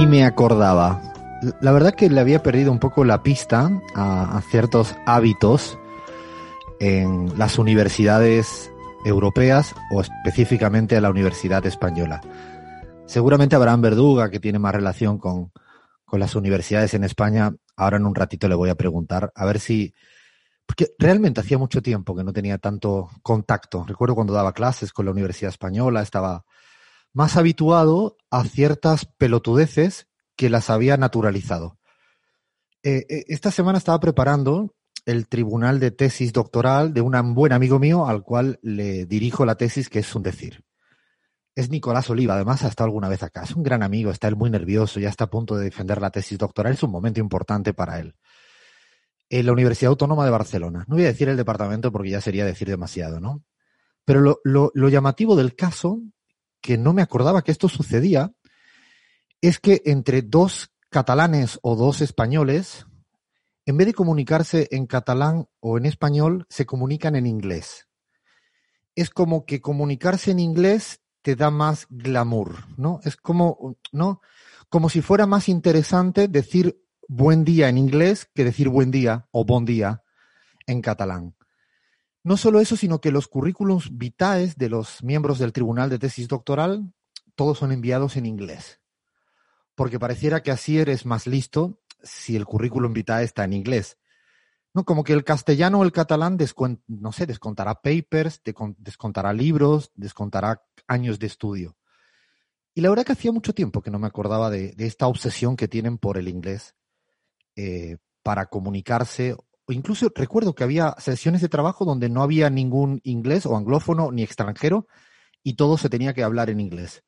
ni me acordaba. La verdad que le había perdido un poco la pista a, ciertos hábitos en las universidades europeas o específicamente a la Universidad Española. Seguramente Abraham Verduga, que tiene más relación con, con las universidades en España, ahora en un ratito le voy a preguntar, a ver si, porque realmente hacía mucho tiempo que no tenía tanto contacto. Recuerdo cuando daba clases con la Universidad Española, estaba más habituado a ciertas pelotudeces que las había naturalizado. Eh, eh, esta semana estaba preparando el tribunal de tesis doctoral de un buen amigo mío al cual le dirijo la tesis, que es un decir. Es Nicolás Oliva, además ha estado alguna vez acá. Es un gran amigo, está él muy nervioso, ya está a punto de defender la tesis doctoral, es un momento importante para él. En la Universidad Autónoma de Barcelona. No voy a decir el departamento porque ya sería decir demasiado, ¿no? Pero lo, llamativo del caso, que no me acordaba que esto sucedía, es que entre dos catalanes o dos españoles, en vez de comunicarse en catalán o en español, se comunican en inglés. Es como que comunicarse en inglés te da más glamour, ¿no? Es como, ¿no? Como si fuera más interesante decir buen día en inglés que decir buen día o bon día en catalán. No solo eso, sino que los currículums vitae de los miembros del tribunal de tesis doctoral, todos son enviados en inglés. Porque pareciera que así eres más listo si el currículum vitae está en inglés. No, como que el castellano o el catalán, no sé, descontará papers, descontará libros, descontará años de estudio. Y la verdad que hacía mucho tiempo que no me acordaba de, esta obsesión que tienen por el inglés eh, para comunicarse. Incluso recuerdo que había sesiones de trabajo donde no había ningún inglés o anglófono ni extranjero y todo se tenía que hablar en inglés.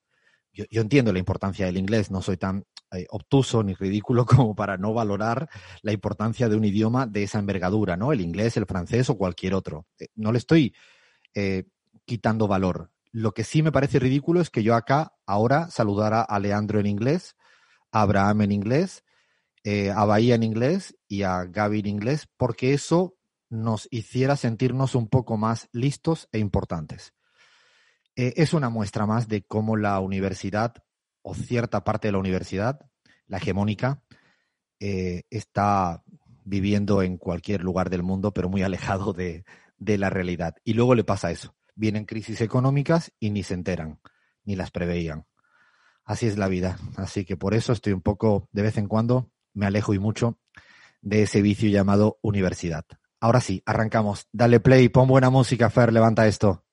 Yo, yo entiendo la importancia del inglés, no soy tan eh, obtuso ni ridículo como para no valorar la importancia de un idioma de esa envergadura, ¿no? El inglés, el francés o cualquier otro. Eh, no le estoy eh, quitando valor. Lo que sí me parece ridículo es que yo acá ahora saludara a Leandro en inglés, a Abraham en inglés, eh, a Bahía en inglés y a Gaby en inglés, porque eso nos hiciera sentirnos un poco más listos e importantes. Eh, es una muestra más de cómo la universidad o cierta parte de la universidad, la hegemónica, eh, está viviendo en cualquier lugar del mundo, pero muy alejado de, de la realidad. Y luego le pasa eso. Vienen crisis económicas y ni se enteran, ni las preveían. Así es la vida. Así que por eso estoy un poco, de vez en cuando, me alejo y mucho de ese vicio llamado universidad. Ahora sí, arrancamos. Dale play, pon buena música, Fer, levanta esto.